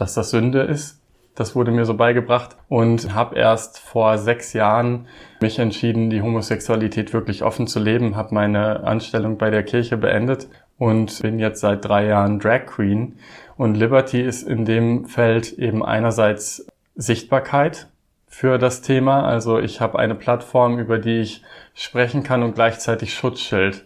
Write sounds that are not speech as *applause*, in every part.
dass das Sünde ist. Das wurde mir so beigebracht und habe erst vor sechs Jahren mich entschieden, die Homosexualität wirklich offen zu leben, habe meine Anstellung bei der Kirche beendet und bin jetzt seit drei Jahren Drag Queen. Und Liberty ist in dem Feld eben einerseits Sichtbarkeit für das Thema. Also ich habe eine Plattform, über die ich sprechen kann und gleichzeitig Schutzschild.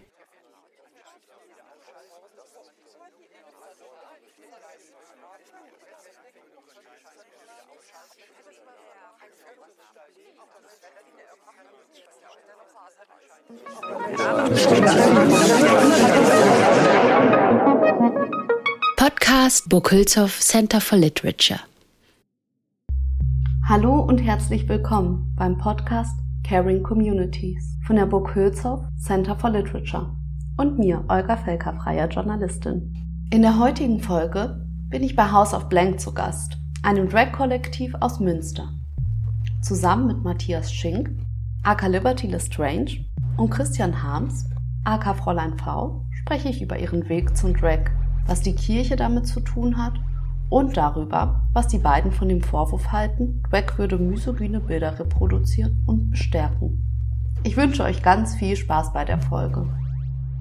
Podcast Burg Center for Literature. Hallo und herzlich willkommen beim Podcast Caring Communities von der Burg Center for Literature und mir, Olga Felker, freier Journalistin. In der heutigen Folge bin ich bei House of Blank zu Gast, einem Drag-Kollektiv aus Münster. Zusammen mit Matthias Schink, aka Liberty Lestrange und Christian Harms, aka Fräulein V, spreche ich über ihren Weg zum Drag was die Kirche damit zu tun hat und darüber, was die beiden von dem Vorwurf halten, Drag würde misogyne Bilder reproduzieren und bestärken. Ich wünsche euch ganz viel Spaß bei der Folge.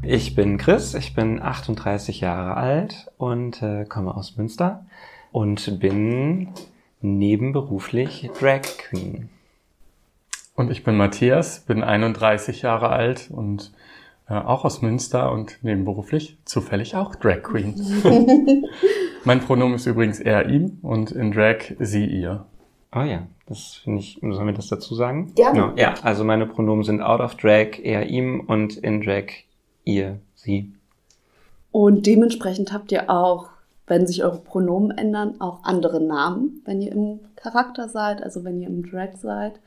Ich bin Chris, ich bin 38 Jahre alt und äh, komme aus Münster und bin nebenberuflich Drag Queen. Und ich bin Matthias, bin 31 Jahre alt und auch aus Münster und nebenberuflich zufällig auch Drag Queen. *laughs* mein Pronomen ist übrigens er, ihm und in Drag sie, ihr. Oh ja, das finde ich, sollen wir das dazu sagen? Gerne. No, ja, also meine Pronomen sind out of drag, er, ihm und in drag, ihr, sie. Und dementsprechend habt ihr auch, wenn sich eure Pronomen ändern, auch andere Namen, wenn ihr im Charakter seid, also wenn ihr im Drag seid.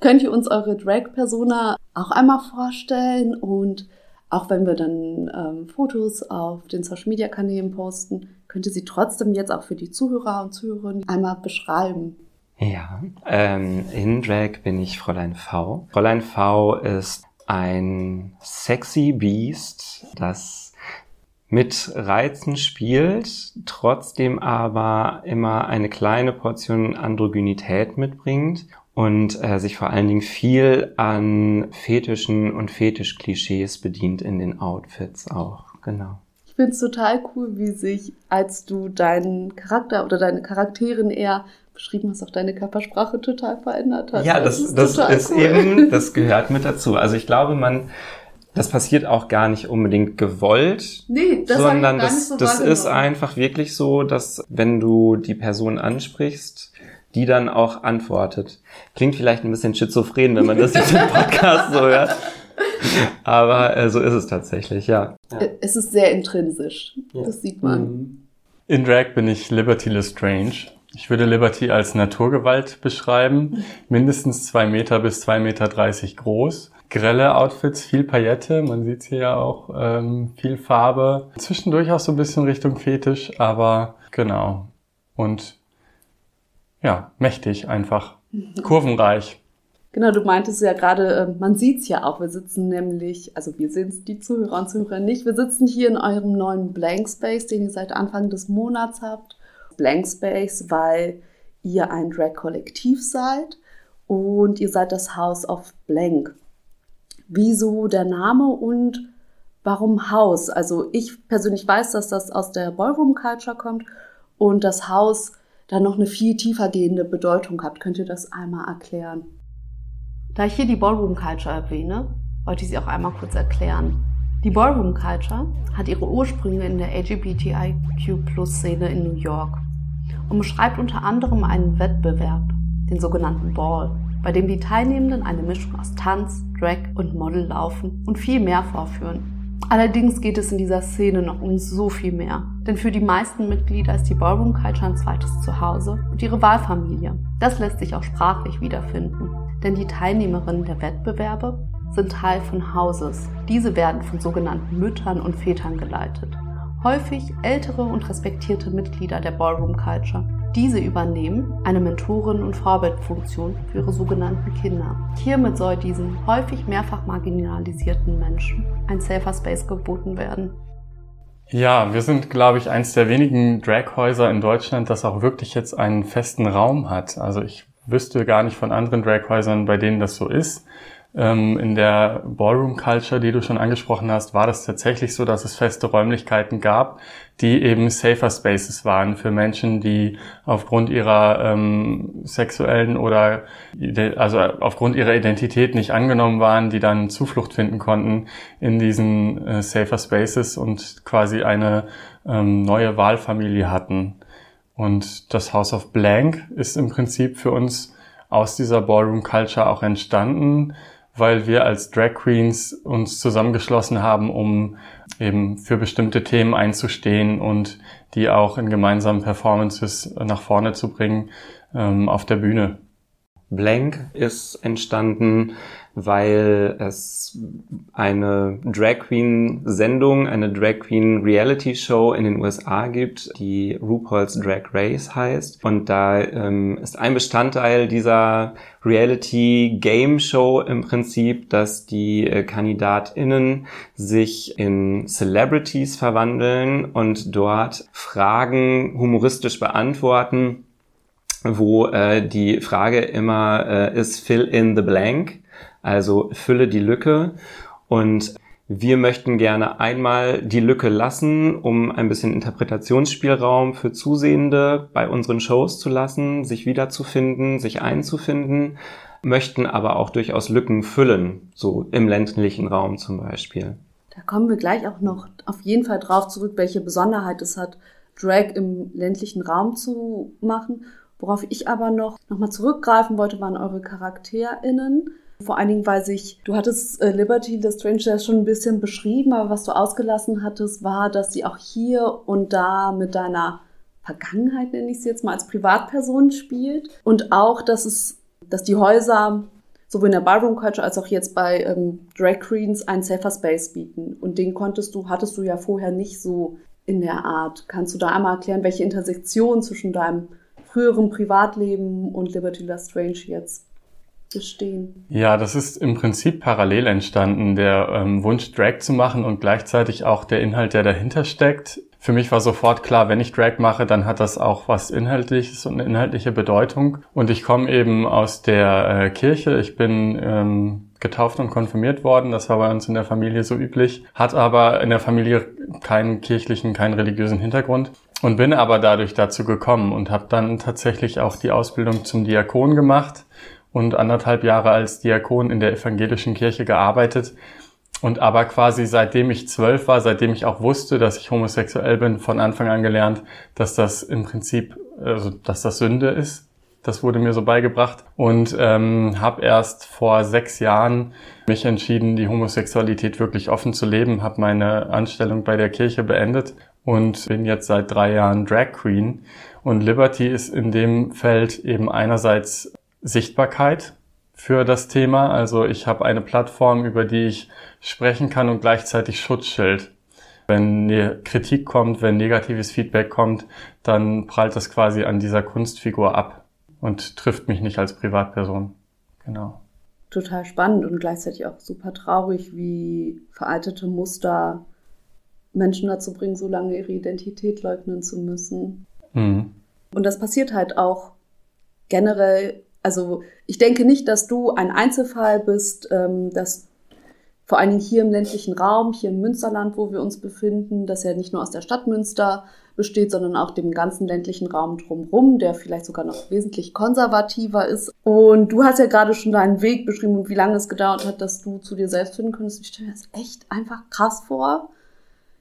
Könnt ihr uns eure Drag-Persona auch einmal vorstellen und auch wenn wir dann ähm, Fotos auf den Social-Media-Kanälen posten, könnt ihr sie trotzdem jetzt auch für die Zuhörer und Zuhörerinnen einmal beschreiben. Ja, ähm, in Drag bin ich Fräulein V. Fräulein V ist ein sexy Beast, das mit Reizen spielt, trotzdem aber immer eine kleine Portion Androgynität mitbringt und äh, sich vor allen Dingen viel an fetischen und Fetischklischees bedient in den Outfits auch. Genau. Ich finde es total cool, wie sich, als du deinen Charakter oder deine Charakterin eher beschrieben hast, auch deine Körpersprache total verändert hat. Ja, das, das, ist, das ist cool. eben, *laughs* das gehört mit dazu. Also ich glaube, man, das passiert auch gar nicht unbedingt gewollt, nee, das sondern das, so das ist einfach wirklich so, dass wenn du die Person ansprichst, die dann auch antwortet. Klingt vielleicht ein bisschen schizophren, wenn man das jetzt im Podcast so hört. Aber äh, so ist es tatsächlich, ja. ja. Äh, es ist sehr intrinsisch. Ja. Das sieht man. Mhm. In Drag bin ich Liberty Lestrange. Ich würde Liberty als Naturgewalt beschreiben. Mindestens zwei Meter bis zwei Meter dreißig groß. Grelle Outfits, viel Paillette, man sieht hier ja auch, ähm, viel Farbe. Zwischendurch auch so ein bisschen Richtung Fetisch, aber genau. Und ja, mächtig einfach. Kurvenreich. Genau, du meintest ja gerade, äh, man sieht's ja auch. Wir sitzen nämlich, also wir sind die Zuhörer und Zuhörer nicht. Wir sitzen hier in eurem neuen Blank Space, den ihr seit Anfang des Monats habt. Blank Space, weil ihr ein Drag-Kollektiv seid und ihr seid das House of Blank. Wieso der Name und warum Haus? Also ich persönlich weiß, dass das aus der Ballroom Culture kommt und das Haus dann noch eine viel tiefer gehende Bedeutung hat. Könnt ihr das einmal erklären? Da ich hier die Ballroom Culture erwähne, wollte ich sie auch einmal kurz erklären. Die Ballroom Culture hat ihre Ursprünge in der LGBTIQ-Szene in New York und beschreibt unter anderem einen Wettbewerb, den sogenannten Ball, bei dem die Teilnehmenden eine Mischung aus Tanz, Drag und Model laufen und viel mehr vorführen. Allerdings geht es in dieser Szene noch um so viel mehr. Denn für die meisten Mitglieder ist die Ballroom Culture ein zweites Zuhause und ihre Wahlfamilie. Das lässt sich auch sprachlich wiederfinden. Denn die Teilnehmerinnen der Wettbewerbe sind Teil von Houses. Diese werden von sogenannten Müttern und Vätern geleitet. Häufig ältere und respektierte Mitglieder der Ballroom Culture. Diese übernehmen eine Mentorin- und Vorbildfunktion für ihre sogenannten Kinder. Hiermit soll diesen häufig mehrfach marginalisierten Menschen ein Safer Space geboten werden. Ja, wir sind, glaube ich, eins der wenigen Draghäuser in Deutschland, das auch wirklich jetzt einen festen Raum hat. Also ich wüsste gar nicht von anderen Draghäusern, bei denen das so ist. Ähm, in der Ballroom Culture, die du schon angesprochen hast, war das tatsächlich so, dass es feste Räumlichkeiten gab, die eben safer Spaces waren für Menschen, die aufgrund ihrer ähm, sexuellen oder also aufgrund ihrer Identität nicht angenommen waren, die dann Zuflucht finden konnten in diesen äh, safer Spaces und quasi eine ähm, neue Wahlfamilie hatten. Und das House of Blank ist im Prinzip für uns aus dieser Ballroom Culture auch entstanden weil wir als Drag Queens uns zusammengeschlossen haben, um eben für bestimmte Themen einzustehen und die auch in gemeinsamen Performances nach vorne zu bringen ähm, auf der Bühne. Blank ist entstanden weil es eine Drag Queen Sendung, eine Drag Queen Reality Show in den USA gibt, die RuPaul's Drag Race heißt. Und da ähm, ist ein Bestandteil dieser Reality Game Show im Prinzip, dass die äh, KandidatInnen sich in Celebrities verwandeln und dort Fragen humoristisch beantworten wo äh, die Frage immer äh, ist fill in the blank. Also fülle die Lücke und wir möchten gerne einmal die Lücke lassen, um ein bisschen Interpretationsspielraum für Zusehende bei unseren Shows zu lassen, sich wiederzufinden, sich einzufinden, möchten aber auch durchaus Lücken füllen, so im ländlichen Raum zum Beispiel. Da kommen wir gleich auch noch auf jeden Fall drauf zurück, welche Besonderheit es hat, Drag im ländlichen Raum zu machen. Worauf ich aber noch nochmal zurückgreifen wollte, waren eure CharakterInnen. Vor allen Dingen, weil sich, du hattest äh, Liberty the Stranger schon ein bisschen beschrieben, aber was du ausgelassen hattest, war, dass sie auch hier und da mit deiner Vergangenheit, nenne ich sie jetzt mal, als Privatperson spielt. Und auch, dass es, dass die Häuser sowohl in der Ballroom Culture als auch jetzt bei ähm, Drag Queens einen Safer Space bieten. Und den konntest du, hattest du ja vorher nicht so in der Art. Kannst du da einmal erklären, welche Intersektion zwischen deinem früheren Privatleben und Liberty Lestrange jetzt bestehen? Ja, das ist im Prinzip parallel entstanden, der ähm, Wunsch, Drag zu machen und gleichzeitig auch der Inhalt, der dahinter steckt. Für mich war sofort klar, wenn ich Drag mache, dann hat das auch was Inhaltliches und eine inhaltliche Bedeutung. Und ich komme eben aus der äh, Kirche. Ich bin ähm, getauft und konfirmiert worden. Das war bei uns in der Familie so üblich. Hat aber in der Familie keinen kirchlichen, keinen religiösen Hintergrund. Und bin aber dadurch dazu gekommen und habe dann tatsächlich auch die Ausbildung zum Diakon gemacht und anderthalb Jahre als Diakon in der evangelischen Kirche gearbeitet. Und aber quasi seitdem ich zwölf war, seitdem ich auch wusste, dass ich homosexuell bin, von Anfang an gelernt, dass das im Prinzip, also dass das Sünde ist. Das wurde mir so beigebracht und ähm, habe erst vor sechs Jahren mich entschieden, die Homosexualität wirklich offen zu leben, habe meine Anstellung bei der Kirche beendet und bin jetzt seit drei Jahren Drag Queen. Und Liberty ist in dem Feld eben einerseits Sichtbarkeit für das Thema. Also ich habe eine Plattform, über die ich sprechen kann und gleichzeitig Schutzschild. Wenn Kritik kommt, wenn negatives Feedback kommt, dann prallt das quasi an dieser Kunstfigur ab und trifft mich nicht als Privatperson. Genau. Total spannend und gleichzeitig auch super traurig, wie veraltete Muster Menschen dazu bringen, so lange ihre Identität leugnen zu müssen. Mhm. Und das passiert halt auch generell also ich denke nicht, dass du ein Einzelfall bist, ähm, dass vor allen Dingen hier im ländlichen Raum, hier im Münsterland, wo wir uns befinden, das ja nicht nur aus der Stadt Münster besteht, sondern auch dem ganzen ländlichen Raum drumherum, der vielleicht sogar noch wesentlich konservativer ist. Und du hast ja gerade schon deinen Weg beschrieben und wie lange es gedauert hat, dass du zu dir selbst finden konntest. Ich stelle mir das echt einfach krass vor,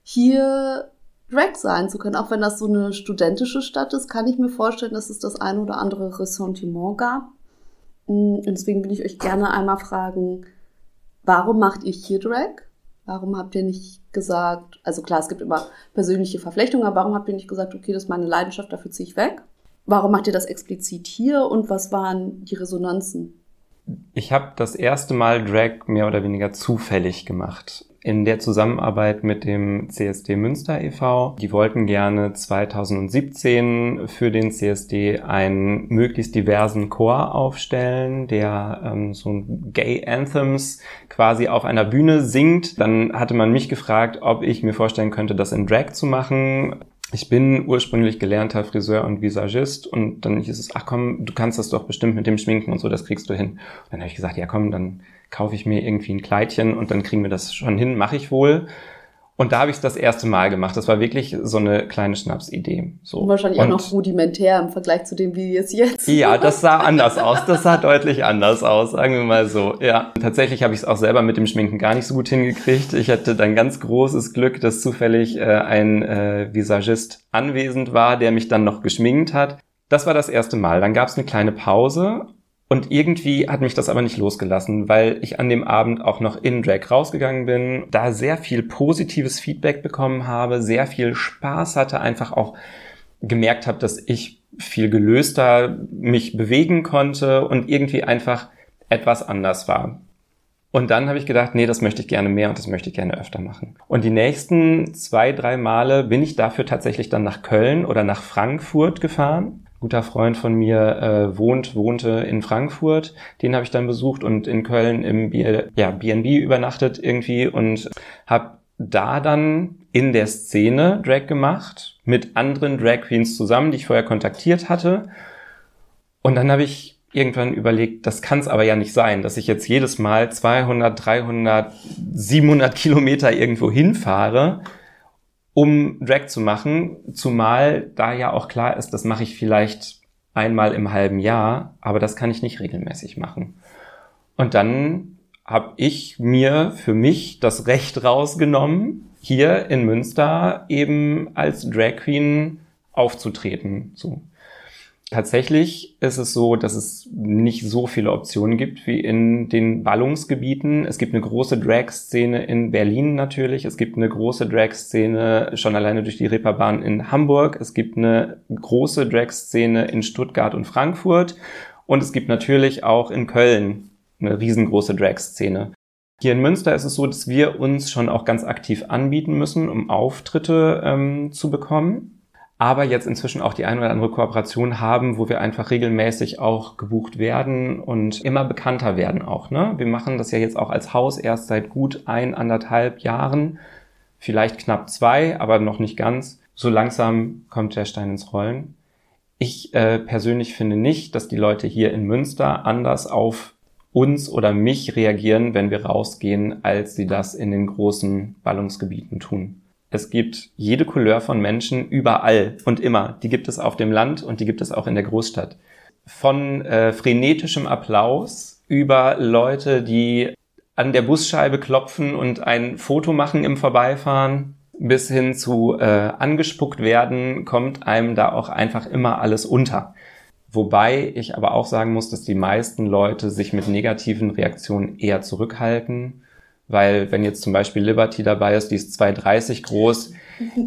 hier Drag sein zu können. Auch wenn das so eine studentische Stadt ist, kann ich mir vorstellen, dass es das ein oder andere Ressentiment gab. Mm, und deswegen will ich euch gerne einmal fragen, warum macht ihr hier Drag? Warum habt ihr nicht gesagt, also klar, es gibt immer persönliche Verflechtungen, aber warum habt ihr nicht gesagt, okay, das ist meine Leidenschaft, dafür ziehe ich weg? Warum macht ihr das explizit hier und was waren die Resonanzen? Ich habe das erste Mal Drag mehr oder weniger zufällig gemacht. In der Zusammenarbeit mit dem CSD Münster e.V. Die wollten gerne 2017 für den CSD einen möglichst diversen Chor aufstellen, der ähm, so Gay Anthems quasi auf einer Bühne singt. Dann hatte man mich gefragt, ob ich mir vorstellen könnte, das in Drag zu machen ich bin ursprünglich gelernter Friseur und Visagist und dann hieß es, ach komm, du kannst das doch bestimmt mit dem Schminken und so, das kriegst du hin. Und dann habe ich gesagt, ja komm, dann kaufe ich mir irgendwie ein Kleidchen und dann kriegen wir das schon hin, mache ich wohl. Und da habe ich es das erste Mal gemacht. Das war wirklich so eine kleine Schnapsidee. So. Wahrscheinlich und, auch noch rudimentär im Vergleich zu dem, wie es jetzt. Ja, das sah anders aus. Das sah deutlich anders aus, sagen wir mal so. Ja, tatsächlich habe ich es auch selber mit dem Schminken gar nicht so gut hingekriegt. Ich hatte dann ganz großes Glück, dass zufällig äh, ein äh, Visagist anwesend war, der mich dann noch geschminkt hat. Das war das erste Mal. Dann gab es eine kleine Pause und irgendwie hat mich das aber nicht losgelassen, weil ich an dem Abend auch noch in Drag rausgegangen bin, da sehr viel positives Feedback bekommen habe, sehr viel Spaß hatte, einfach auch gemerkt habe, dass ich viel gelöster mich bewegen konnte und irgendwie einfach etwas anders war. Und dann habe ich gedacht, nee, das möchte ich gerne mehr und das möchte ich gerne öfter machen. Und die nächsten zwei, drei Male bin ich dafür tatsächlich dann nach Köln oder nach Frankfurt gefahren guter Freund von mir äh, wohnt, wohnte in Frankfurt. Den habe ich dann besucht und in Köln im B ja, B&B übernachtet irgendwie und habe da dann in der Szene Drag gemacht mit anderen Drag Queens zusammen, die ich vorher kontaktiert hatte. Und dann habe ich irgendwann überlegt, das kann es aber ja nicht sein, dass ich jetzt jedes Mal 200, 300, 700 Kilometer irgendwo hinfahre um Drag zu machen, zumal da ja auch klar ist, das mache ich vielleicht einmal im halben Jahr, aber das kann ich nicht regelmäßig machen. Und dann habe ich mir für mich das Recht rausgenommen, hier in Münster eben als Drag Queen aufzutreten. So. Tatsächlich ist es so, dass es nicht so viele Optionen gibt wie in den Ballungsgebieten. Es gibt eine große Drag-Szene in Berlin natürlich. Es gibt eine große Drag-Szene schon alleine durch die Reeperbahn in Hamburg. Es gibt eine große Drag-Szene in Stuttgart und Frankfurt. Und es gibt natürlich auch in Köln eine riesengroße Drag-Szene. Hier in Münster ist es so, dass wir uns schon auch ganz aktiv anbieten müssen, um Auftritte ähm, zu bekommen aber jetzt inzwischen auch die ein oder andere Kooperation haben, wo wir einfach regelmäßig auch gebucht werden und immer bekannter werden auch. Ne? Wir machen das ja jetzt auch als Haus erst seit gut ein, anderthalb Jahren, vielleicht knapp zwei, aber noch nicht ganz. So langsam kommt der Stein ins Rollen. Ich äh, persönlich finde nicht, dass die Leute hier in Münster anders auf uns oder mich reagieren, wenn wir rausgehen, als sie das in den großen Ballungsgebieten tun. Es gibt jede Couleur von Menschen überall und immer. Die gibt es auf dem Land und die gibt es auch in der Großstadt. Von äh, frenetischem Applaus über Leute, die an der Busscheibe klopfen und ein Foto machen im Vorbeifahren, bis hin zu äh, angespuckt werden, kommt einem da auch einfach immer alles unter. Wobei ich aber auch sagen muss, dass die meisten Leute sich mit negativen Reaktionen eher zurückhalten weil wenn jetzt zum Beispiel Liberty dabei ist, die ist 2,30 groß,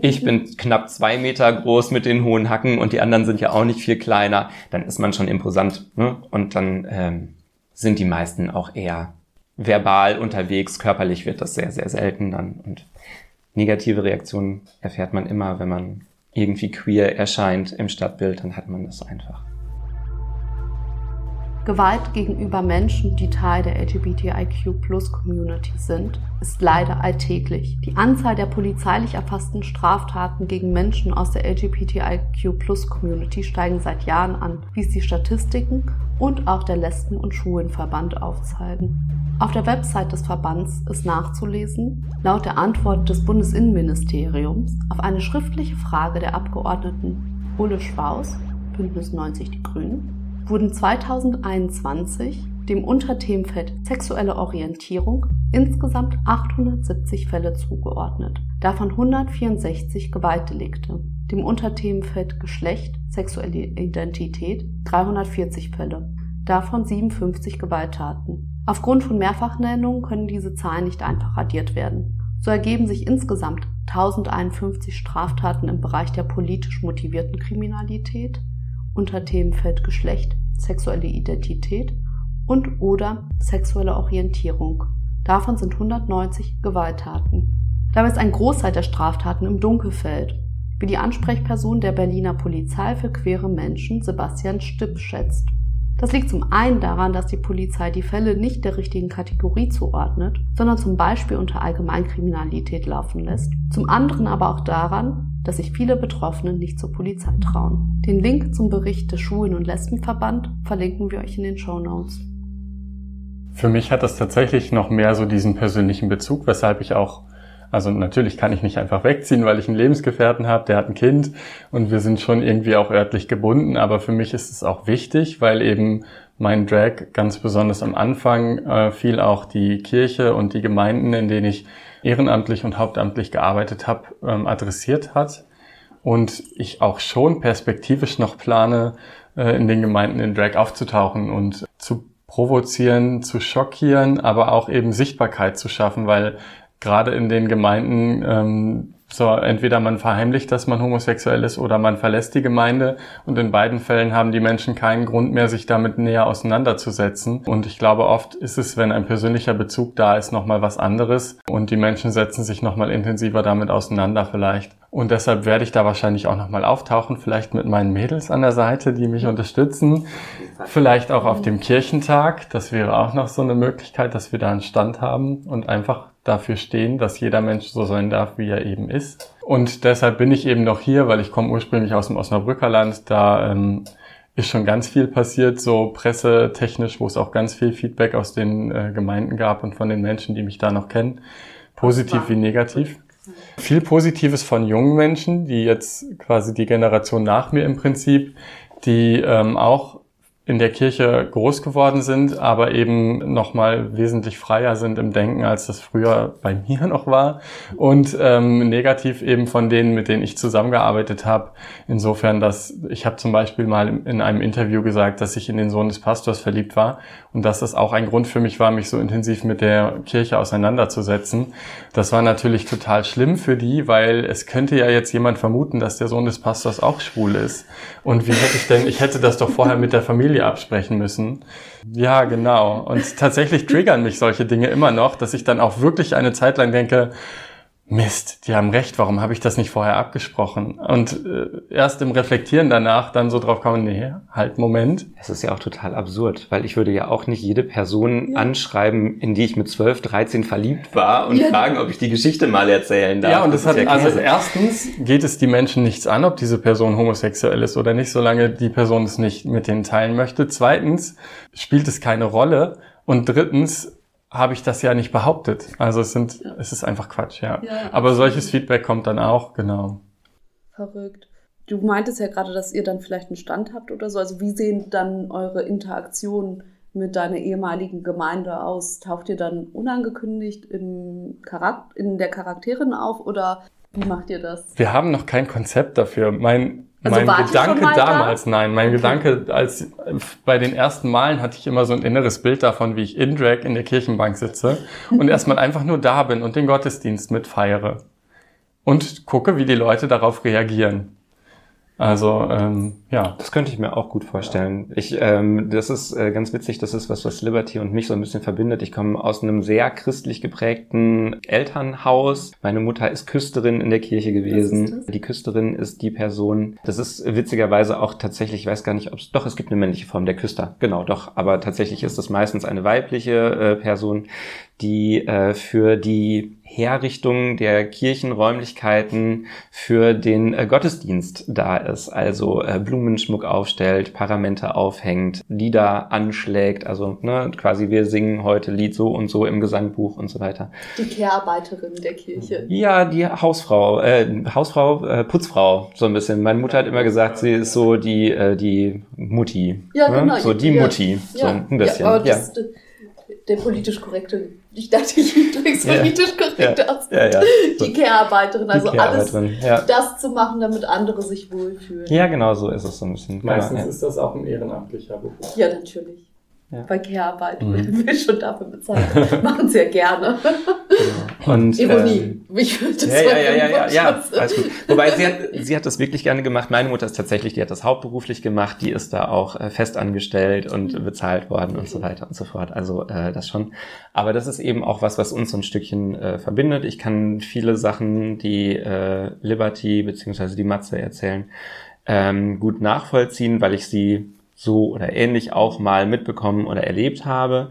ich bin *laughs* knapp zwei Meter groß mit den hohen Hacken und die anderen sind ja auch nicht viel kleiner, dann ist man schon imposant. Ne? Und dann ähm, sind die meisten auch eher verbal unterwegs, körperlich wird das sehr, sehr selten dann. Und negative Reaktionen erfährt man immer, wenn man irgendwie queer erscheint im Stadtbild, dann hat man das einfach. Gewalt gegenüber Menschen, die Teil der LGBTIQ-Plus-Community sind, ist leider alltäglich. Die Anzahl der polizeilich erfassten Straftaten gegen Menschen aus der LGBTIQ-Plus-Community steigen seit Jahren an, wie es die Statistiken und auch der Lesben- und Schwulenverband aufzeigen. Auf der Website des Verbands ist nachzulesen, laut der Antwort des Bundesinnenministeriums auf eine schriftliche Frage der Abgeordneten Ulle Schwaus, Bündnis 90 Die Grünen, wurden 2021 dem Unterthemenfeld sexuelle Orientierung insgesamt 870 Fälle zugeordnet, davon 164 Gewaltdelikte, dem Unterthemenfeld Geschlecht, sexuelle Identität 340 Fälle, davon 57 Gewalttaten. Aufgrund von Mehrfachnennungen können diese Zahlen nicht einfach addiert werden. So ergeben sich insgesamt 1051 Straftaten im Bereich der politisch motivierten Kriminalität, unter Themenfeld Geschlecht, sexuelle Identität und oder sexuelle Orientierung. Davon sind 190 Gewalttaten. Dabei ist ein Großteil der Straftaten im Dunkelfeld, wie die Ansprechperson der Berliner Polizei für queere Menschen Sebastian Stipp schätzt. Das liegt zum einen daran, dass die Polizei die Fälle nicht der richtigen Kategorie zuordnet, sondern zum Beispiel unter Allgemeinkriminalität laufen lässt. Zum anderen aber auch daran, dass sich viele Betroffene nicht zur Polizei trauen. Den Link zum Bericht des Schwulen- und Lesbenverband verlinken wir euch in den Show Notes. Für mich hat das tatsächlich noch mehr so diesen persönlichen Bezug, weshalb ich auch also natürlich kann ich nicht einfach wegziehen, weil ich einen Lebensgefährten habe, der hat ein Kind und wir sind schon irgendwie auch örtlich gebunden. Aber für mich ist es auch wichtig, weil eben mein Drag ganz besonders am Anfang äh, viel auch die Kirche und die Gemeinden, in denen ich ehrenamtlich und hauptamtlich gearbeitet habe, ähm, adressiert hat. Und ich auch schon perspektivisch noch plane, äh, in den Gemeinden in Drag aufzutauchen und zu provozieren, zu schockieren, aber auch eben Sichtbarkeit zu schaffen, weil gerade in den Gemeinden ähm, so entweder man verheimlicht, dass man homosexuell ist oder man verlässt die Gemeinde und in beiden Fällen haben die Menschen keinen Grund mehr, sich damit näher auseinanderzusetzen. Und ich glaube, oft ist es, wenn ein persönlicher Bezug da ist, nochmal was anderes und die Menschen setzen sich nochmal intensiver damit auseinander vielleicht. Und deshalb werde ich da wahrscheinlich auch nochmal auftauchen, vielleicht mit meinen Mädels an der Seite, die mich unterstützen. Vielleicht auch auf dem Kirchentag. Das wäre auch noch so eine Möglichkeit, dass wir da einen Stand haben und einfach dafür stehen, dass jeder Mensch so sein darf, wie er eben ist. Und deshalb bin ich eben noch hier, weil ich komme ursprünglich aus dem Osnabrücker Land. Da ähm, ist schon ganz viel passiert, so pressetechnisch, wo es auch ganz viel Feedback aus den äh, Gemeinden gab und von den Menschen, die mich da noch kennen. Positiv wie negativ. Viel Positives von jungen Menschen, die jetzt quasi die Generation nach mir im Prinzip, die ähm, auch in der Kirche groß geworden sind, aber eben nochmal wesentlich freier sind im Denken, als das früher bei mir *laughs* noch war. Und ähm, negativ eben von denen, mit denen ich zusammengearbeitet habe. Insofern, dass ich habe zum Beispiel mal in einem Interview gesagt, dass ich in den Sohn des Pastors verliebt war und dass das auch ein Grund für mich war, mich so intensiv mit der Kirche auseinanderzusetzen. Das war natürlich total schlimm für die, weil es könnte ja jetzt jemand vermuten, dass der Sohn des Pastors auch schwul ist. Und wie hätte ich denn, ich hätte das doch vorher mit der Familie Familie absprechen müssen. Ja, genau. Und tatsächlich triggern mich solche Dinge immer noch, dass ich dann auch wirklich eine Zeit lang denke, Mist, die haben recht, warum habe ich das nicht vorher abgesprochen? Und äh, erst im Reflektieren danach dann so drauf kommen, nee, halt, Moment. Es ist ja auch total absurd, weil ich würde ja auch nicht jede Person ja. anschreiben, in die ich mit 12, 13 verliebt war und ja. fragen, ob ich die Geschichte mal erzählen darf. Ja, und das, das hat, ja also erstens geht es die Menschen nichts an, ob diese Person homosexuell ist oder nicht, solange die Person es nicht mit denen teilen möchte. Zweitens spielt es keine Rolle. Und drittens habe ich das ja nicht behauptet. Also es sind, ja. es ist einfach Quatsch, ja. ja Aber solches Feedback kommt dann auch, genau. Verrückt. Du meintest ja gerade, dass ihr dann vielleicht einen Stand habt oder so. Also wie sehen dann eure Interaktionen mit deiner ehemaligen Gemeinde aus? Taucht ihr dann unangekündigt im Charakter, in der Charakterin auf oder wie macht ihr das? Wir haben noch kein Konzept dafür. Mein also mein Gedanke damals, da? nein, mein okay. Gedanke, als bei den ersten Malen hatte ich immer so ein inneres Bild davon, wie ich in Drag in der Kirchenbank sitze und *laughs* erstmal einfach nur da bin und den Gottesdienst mitfeiere und gucke, wie die Leute darauf reagieren. Also ähm, ja. Das könnte ich mir auch gut vorstellen. Ich, ähm, das ist äh, ganz witzig, das ist was, was Liberty und mich so ein bisschen verbindet. Ich komme aus einem sehr christlich geprägten Elternhaus. Meine Mutter ist Küsterin in der Kirche gewesen. Die Küsterin ist die Person. Das ist witzigerweise auch tatsächlich, ich weiß gar nicht, ob es doch, es gibt eine männliche Form der Küster. Genau, doch. Aber tatsächlich ist das meistens eine weibliche äh, Person, die äh, für die Herrichtung der Kirchenräumlichkeiten für den äh, Gottesdienst da ist. Also äh, Blumenschmuck aufstellt, Paramente aufhängt, Lieder anschlägt. Also ne, quasi wir singen heute Lied so und so im Gesangbuch und so weiter. Die Kehrarbeiterin der Kirche. Ja, die Hausfrau, äh, Hausfrau, äh, Putzfrau so ein bisschen. Meine Mutter hat immer gesagt, sie ist so die äh, die Mutti. Ja, ne? genau. So die ja. Mutti, so ein bisschen. Ja, ja der politisch korrekte, ich dachte, ich *laughs* drücke es politisch korrekt ja. aus. Ja, ja. Die Care-Arbeiterin, also alles das zu machen, damit andere sich wohlfühlen. Ja, genau so ist es so ein bisschen. Meistens ist das auch ein ehrenamtlicher Beruf. Ja, natürlich. Ja. bei Care-Arbeit, mhm. wir schon dafür bezahlt, *laughs* machen sie ja gerne. Genau. Und, Ironie. Ähm, ich würde das ja, ja, ja, ja, ja, ja, alles gut. Wobei sie hat, sie hat das wirklich gerne gemacht. Meine Mutter ist tatsächlich, die hat das hauptberuflich gemacht, die ist da auch äh, fest angestellt und mhm. bezahlt worden und so weiter und so fort. Also äh, das schon. Aber das ist eben auch was, was uns so ein Stückchen äh, verbindet. Ich kann viele Sachen, die äh, Liberty beziehungsweise die Matze erzählen, ähm, gut nachvollziehen, weil ich sie so oder ähnlich auch mal mitbekommen oder erlebt habe.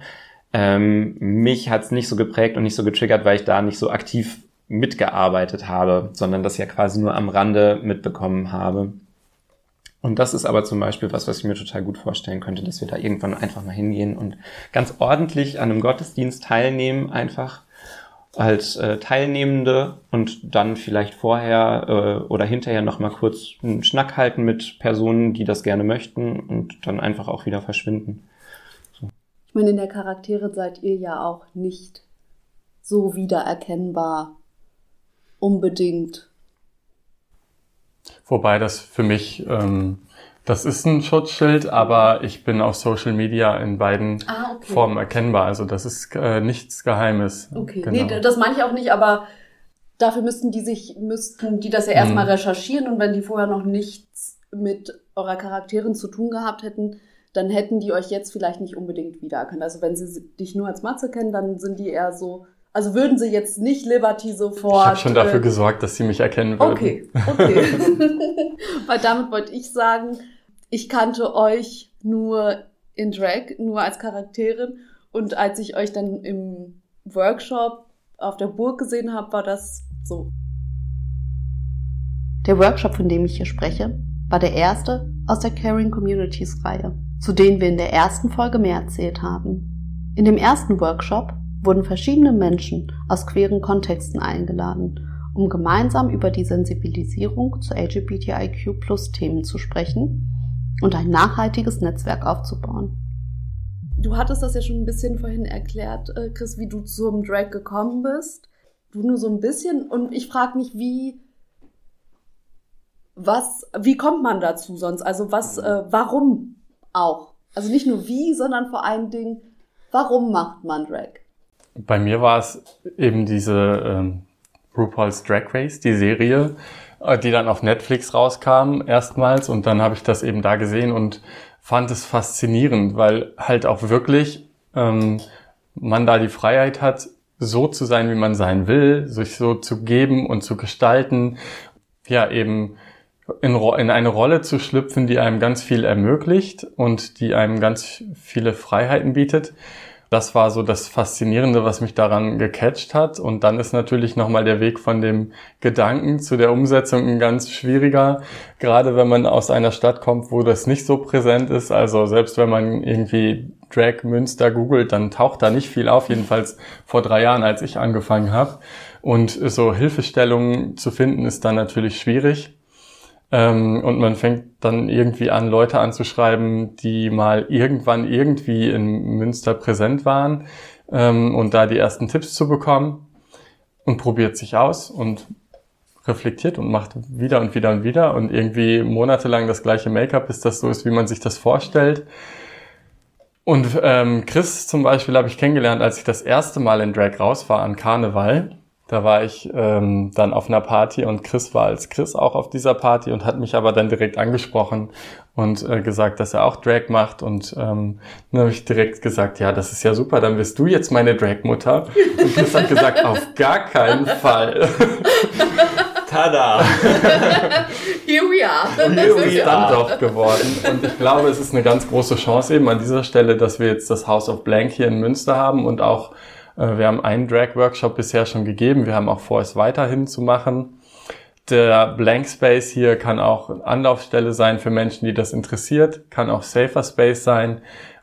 Ähm, mich hat es nicht so geprägt und nicht so getriggert, weil ich da nicht so aktiv mitgearbeitet habe, sondern das ja quasi nur am Rande mitbekommen habe. Und das ist aber zum Beispiel was, was ich mir total gut vorstellen könnte, dass wir da irgendwann einfach mal hingehen und ganz ordentlich an einem Gottesdienst teilnehmen, einfach als äh, Teilnehmende und dann vielleicht vorher äh, oder hinterher noch mal kurz einen Schnack halten mit Personen, die das gerne möchten und dann einfach auch wieder verschwinden. So. Ich meine, in der Charaktere seid ihr ja auch nicht so wiedererkennbar unbedingt. Wobei das für mich ähm, das ist ein Schutzschild, aber ich bin auf Social Media in beiden ah, okay. Formen erkennbar. Also das ist äh, nichts Geheimes. Okay, genau. nee, das meine ich auch nicht, aber dafür müssten die sich, müssten die das ja erstmal hm. recherchieren und wenn die vorher noch nichts mit eurer Charakterin zu tun gehabt hätten, dann hätten die euch jetzt vielleicht nicht unbedingt wiedererkannt. Also wenn sie dich nur als Matze kennen, dann sind die eher so, also würden sie jetzt nicht Liberty sofort. Ich habe schon dafür äh, gesorgt, dass sie mich erkennen würden. Okay, okay. *laughs* Weil damit wollte ich sagen, ich kannte euch nur in Drag, nur als Charakterin. Und als ich euch dann im Workshop auf der Burg gesehen habe, war das so. Der Workshop, von dem ich hier spreche, war der erste aus der Caring Communities Reihe, zu denen wir in der ersten Folge mehr erzählt haben. In dem ersten Workshop wurden verschiedene Menschen aus queeren Kontexten eingeladen, um gemeinsam über die Sensibilisierung zu LGBTIQ-Plus-Themen zu sprechen und ein nachhaltiges Netzwerk aufzubauen. Du hattest das ja schon ein bisschen vorhin erklärt, äh, Chris, wie du zum Drag gekommen bist. Du nur so ein bisschen und ich frage mich, wie was, wie kommt man dazu sonst? Also was, äh, warum auch? Also nicht nur wie, sondern vor allen Dingen, warum macht man Drag? Bei mir war es eben diese ähm, RuPaul's Drag Race, die Serie, äh, die dann auf Netflix rauskam erstmals und dann habe ich das eben da gesehen und fand es faszinierend, weil halt auch wirklich ähm, man da die Freiheit hat, so zu sein, wie man sein will, sich so zu geben und zu gestalten, ja eben in, in eine Rolle zu schlüpfen, die einem ganz viel ermöglicht und die einem ganz viele Freiheiten bietet das war so das Faszinierende, was mich daran gecatcht hat. Und dann ist natürlich nochmal der Weg von dem Gedanken zu der Umsetzung ein ganz schwieriger. Gerade wenn man aus einer Stadt kommt, wo das nicht so präsent ist. Also selbst wenn man irgendwie Drag Münster googelt, dann taucht da nicht viel auf. Jedenfalls vor drei Jahren, als ich angefangen habe. Und so Hilfestellungen zu finden, ist dann natürlich schwierig. Ähm, und man fängt dann irgendwie an, Leute anzuschreiben, die mal irgendwann irgendwie in Münster präsent waren ähm, und da die ersten Tipps zu bekommen und probiert sich aus und reflektiert und macht wieder und wieder und wieder und irgendwie monatelang das gleiche Make-up, bis das so ist, wie man sich das vorstellt. Und ähm, Chris zum Beispiel habe ich kennengelernt, als ich das erste Mal in Drag raus war an Karneval. Da war ich ähm, dann auf einer Party und Chris war als Chris auch auf dieser Party und hat mich aber dann direkt angesprochen und äh, gesagt, dass er auch Drag macht. Und ähm, dann habe ich direkt gesagt, ja, das ist ja super, dann bist du jetzt meine Drag-Mutter. Und Chris hat gesagt, *laughs* auf gar keinen Fall. *laughs* Tada! Here we are. Und Here we dann doch geworden. Und ich glaube, es ist eine ganz große Chance eben an dieser Stelle, dass wir jetzt das House of Blank hier in Münster haben und auch wir haben einen Drag-Workshop bisher schon gegeben. Wir haben auch vor, es weiterhin zu machen. Der Blank Space hier kann auch Anlaufstelle sein für Menschen, die das interessiert, kann auch Safer Space sein.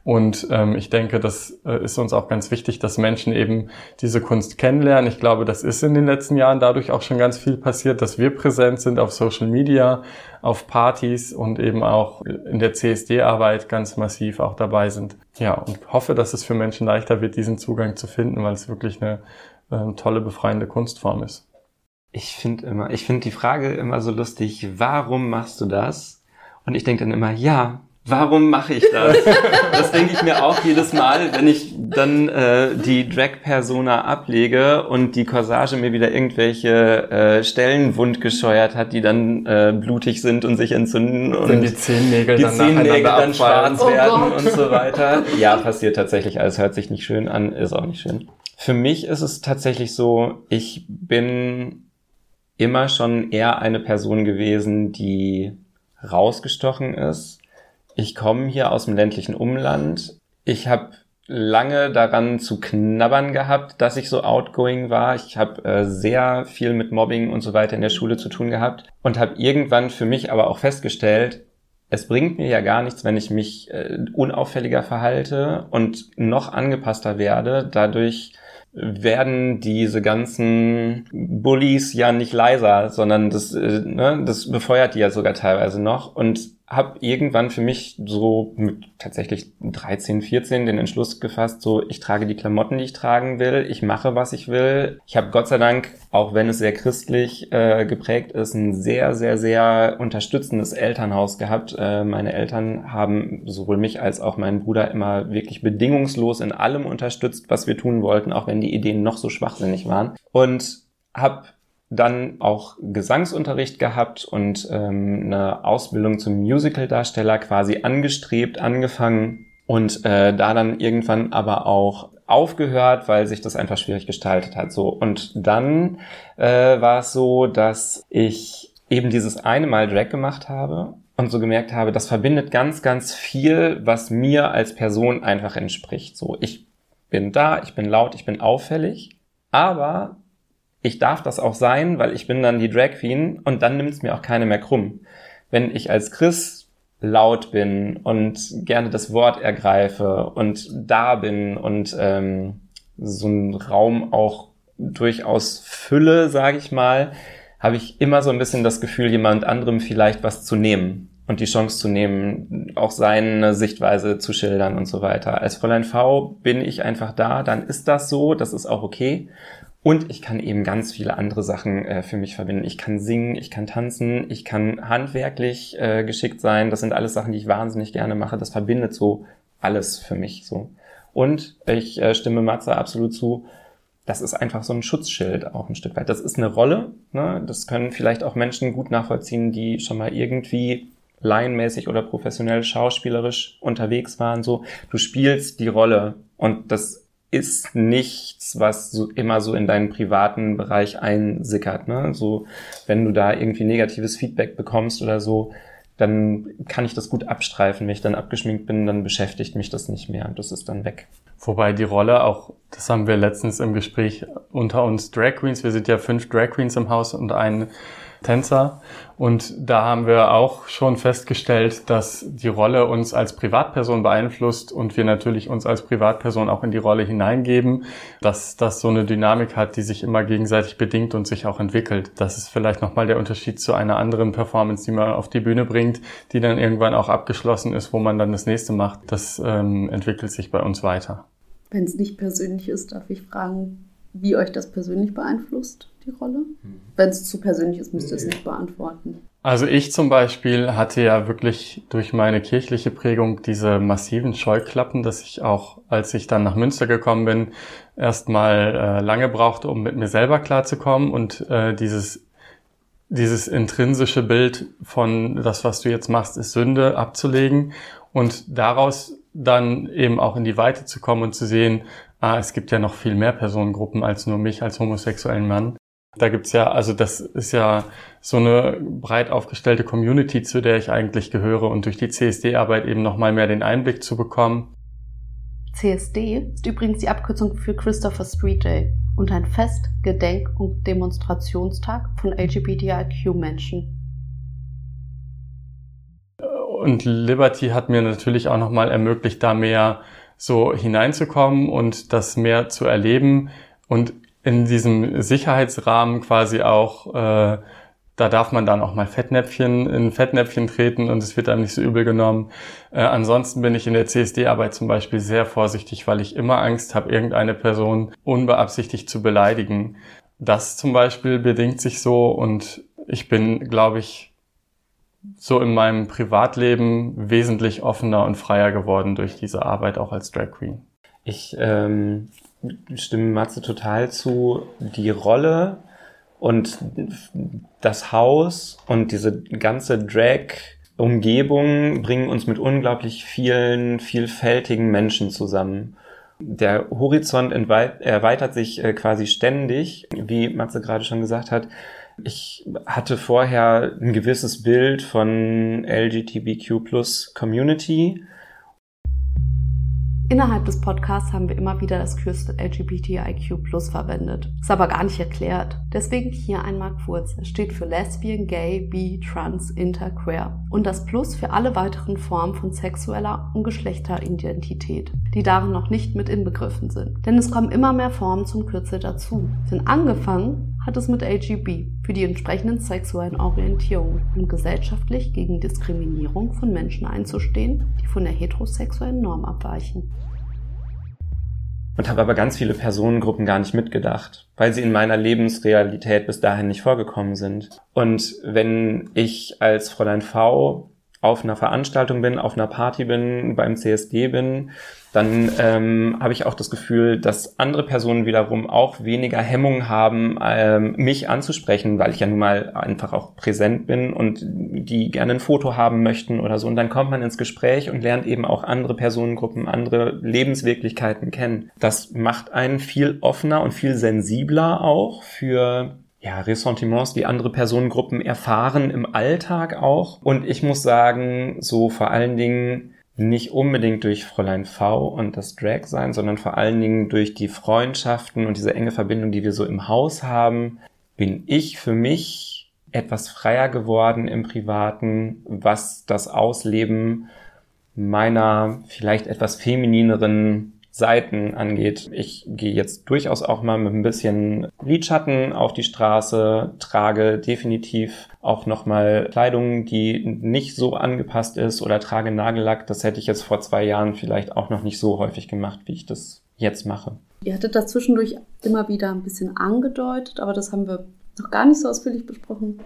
Und ähm, ich denke, das äh, ist uns auch ganz wichtig, dass Menschen eben diese Kunst kennenlernen. Ich glaube, das ist in den letzten Jahren dadurch auch schon ganz viel passiert, dass wir präsent sind auf Social Media, auf Partys und eben auch in der CSD-Arbeit ganz massiv auch dabei sind. Ja, und hoffe, dass es für Menschen leichter wird, diesen Zugang zu finden, weil es wirklich eine äh, tolle, befreiende Kunstform ist. Ich finde immer, ich finde die Frage immer so lustig, warum machst du das? Und ich denke dann immer, ja, Warum mache ich das? *laughs* das denke ich mir auch jedes Mal, wenn ich dann äh, die Drag-Persona ablege und die Corsage mir wieder irgendwelche äh, Stellen wundgescheuert hat, die dann äh, blutig sind und sich entzünden und Wenn die Zehennägel die dann Zehennägel dann schwarz Oh werden Gott. und so weiter. Ja, passiert tatsächlich. alles hört sich nicht schön an, ist auch nicht schön. Für mich ist es tatsächlich so, ich bin immer schon eher eine Person gewesen, die rausgestochen ist. Ich komme hier aus dem ländlichen Umland. Ich habe lange daran zu knabbern gehabt, dass ich so outgoing war. Ich habe äh, sehr viel mit Mobbing und so weiter in der Schule zu tun gehabt und habe irgendwann für mich aber auch festgestellt, es bringt mir ja gar nichts, wenn ich mich äh, unauffälliger verhalte und noch angepasster werde. Dadurch werden diese ganzen Bullies ja nicht leiser, sondern das, äh, ne, das befeuert die ja sogar teilweise noch. Und habe irgendwann für mich so mit tatsächlich 13, 14 den Entschluss gefasst, so ich trage die Klamotten, die ich tragen will, ich mache, was ich will. Ich habe Gott sei Dank, auch wenn es sehr christlich äh, geprägt ist, ein sehr, sehr, sehr unterstützendes Elternhaus gehabt. Äh, meine Eltern haben sowohl mich als auch meinen Bruder immer wirklich bedingungslos in allem unterstützt, was wir tun wollten, auch wenn die Ideen noch so schwachsinnig waren. Und habe dann auch Gesangsunterricht gehabt und ähm, eine Ausbildung zum Musical-Darsteller quasi angestrebt, angefangen und äh, da dann irgendwann aber auch aufgehört, weil sich das einfach schwierig gestaltet hat. So und dann äh, war es so, dass ich eben dieses eine Mal Drag gemacht habe und so gemerkt habe, das verbindet ganz, ganz viel, was mir als Person einfach entspricht. So ich bin da, ich bin laut, ich bin auffällig, aber ich darf das auch sein, weil ich bin dann die Drag Queen und dann nimmt es mir auch keine mehr krumm. Wenn ich als Chris laut bin und gerne das Wort ergreife und da bin und ähm, so einen Raum auch durchaus fülle, sage ich mal, habe ich immer so ein bisschen das Gefühl, jemand anderem vielleicht was zu nehmen und die Chance zu nehmen, auch seine Sichtweise zu schildern und so weiter. Als Fräulein V bin ich einfach da, dann ist das so, das ist auch okay. Und ich kann eben ganz viele andere Sachen äh, für mich verbinden. Ich kann singen, ich kann tanzen, ich kann handwerklich äh, geschickt sein. Das sind alles Sachen, die ich wahnsinnig gerne mache. Das verbindet so alles für mich so. Und ich äh, stimme Matze absolut zu. Das ist einfach so ein Schutzschild auch ein Stück weit. Das ist eine Rolle. Ne? Das können vielleicht auch Menschen gut nachvollziehen, die schon mal irgendwie laienmäßig oder professionell schauspielerisch unterwegs waren. So, du spielst die Rolle und das ist nichts, was so immer so in deinen privaten Bereich einsickert. Ne? So, wenn du da irgendwie negatives Feedback bekommst oder so, dann kann ich das gut abstreifen. Wenn ich dann abgeschminkt bin, dann beschäftigt mich das nicht mehr. Das ist dann weg. Wobei die Rolle auch, das haben wir letztens im Gespräch unter uns Drag Queens, wir sind ja fünf Drag Queens im Haus und ein Tänzer. Und da haben wir auch schon festgestellt, dass die Rolle uns als Privatperson beeinflusst und wir natürlich uns als Privatperson auch in die Rolle hineingeben, dass das so eine Dynamik hat, die sich immer gegenseitig bedingt und sich auch entwickelt. Das ist vielleicht nochmal der Unterschied zu einer anderen Performance, die man auf die Bühne bringt, die dann irgendwann auch abgeschlossen ist, wo man dann das nächste macht. Das ähm, entwickelt sich bei uns weiter. Wenn es nicht persönlich ist, darf ich fragen, wie euch das persönlich beeinflusst, die Rolle? Wenn es zu persönlich ist, müsst ihr es nicht beantworten. Also ich zum Beispiel hatte ja wirklich durch meine kirchliche Prägung diese massiven Scheuklappen, dass ich auch, als ich dann nach Münster gekommen bin, erstmal äh, lange brauchte, um mit mir selber klarzukommen und äh, dieses dieses intrinsische Bild von das, was du jetzt machst, ist Sünde abzulegen und daraus dann eben auch in die Weite zu kommen und zu sehen, ah, es gibt ja noch viel mehr Personengruppen als nur mich als homosexuellen Mann. Da gibt's ja, also das ist ja so eine breit aufgestellte Community, zu der ich eigentlich gehöre und durch die CSD-Arbeit eben nochmal mehr den Einblick zu bekommen. CSD ist übrigens die Abkürzung für Christopher Street Day und ein Fest-, Gedenk- und Demonstrationstag von LGBTIQ-Menschen. Und Liberty hat mir natürlich auch nochmal ermöglicht, da mehr so hineinzukommen und das mehr zu erleben und in diesem Sicherheitsrahmen quasi auch, äh, da darf man dann auch mal Fettnäpfchen in Fettnäpfchen treten und es wird einem nicht so übel genommen. Äh, ansonsten bin ich in der CSD-Arbeit zum Beispiel sehr vorsichtig, weil ich immer Angst habe, irgendeine Person unbeabsichtigt zu beleidigen. Das zum Beispiel bedingt sich so und ich bin, glaube ich, so in meinem Privatleben wesentlich offener und freier geworden durch diese Arbeit auch als Drag Queen. Ich ähm, stimme Matze total zu. Die Rolle und das Haus und diese ganze Drag-Umgebung bringen uns mit unglaublich vielen, vielfältigen Menschen zusammen. Der Horizont erweitert sich äh, quasi ständig, wie Matze gerade schon gesagt hat. Ich hatte vorher ein gewisses Bild von LGBTQ plus Community Innerhalb des Podcasts haben wir immer wieder das Kürzel LGBTIQ Plus verwendet. Ist aber gar nicht erklärt. Deswegen hier einmal kurz. Es steht für Lesbian, Gay, Bi, Trans, Inter, Queer. Und das Plus für alle weiteren Formen von sexueller und Geschlechteridentität, die darin noch nicht mit inbegriffen sind. Denn es kommen immer mehr Formen zum Kürzel dazu. Denn angefangen hat es mit LGB für die entsprechenden sexuellen Orientierungen, um gesellschaftlich gegen Diskriminierung von Menschen einzustehen, die von der heterosexuellen Norm abweichen und habe aber ganz viele Personengruppen gar nicht mitgedacht, weil sie in meiner Lebensrealität bis dahin nicht vorgekommen sind. Und wenn ich als Fräulein V auf einer Veranstaltung bin, auf einer Party bin, beim CSD bin, dann ähm, habe ich auch das Gefühl, dass andere Personen wiederum auch weniger Hemmung haben, ähm, mich anzusprechen, weil ich ja nun mal einfach auch präsent bin und die gerne ein Foto haben möchten oder so. Und dann kommt man ins Gespräch und lernt eben auch andere Personengruppen, andere Lebenswirklichkeiten kennen. Das macht einen viel offener und viel sensibler auch für ja, Ressentiments, die andere Personengruppen erfahren im Alltag auch. Und ich muss sagen, so vor allen Dingen nicht unbedingt durch Fräulein V und das Drag sein, sondern vor allen Dingen durch die Freundschaften und diese enge Verbindung, die wir so im Haus haben, bin ich für mich etwas freier geworden im Privaten, was das Ausleben meiner vielleicht etwas feminineren Seiten angeht. Ich gehe jetzt durchaus auch mal mit ein bisschen Lidschatten auf die Straße, trage definitiv auch nochmal Kleidung, die nicht so angepasst ist oder trage Nagellack. Das hätte ich jetzt vor zwei Jahren vielleicht auch noch nicht so häufig gemacht, wie ich das jetzt mache. Ihr hattet das zwischendurch immer wieder ein bisschen angedeutet, aber das haben wir noch gar nicht so ausführlich besprochen.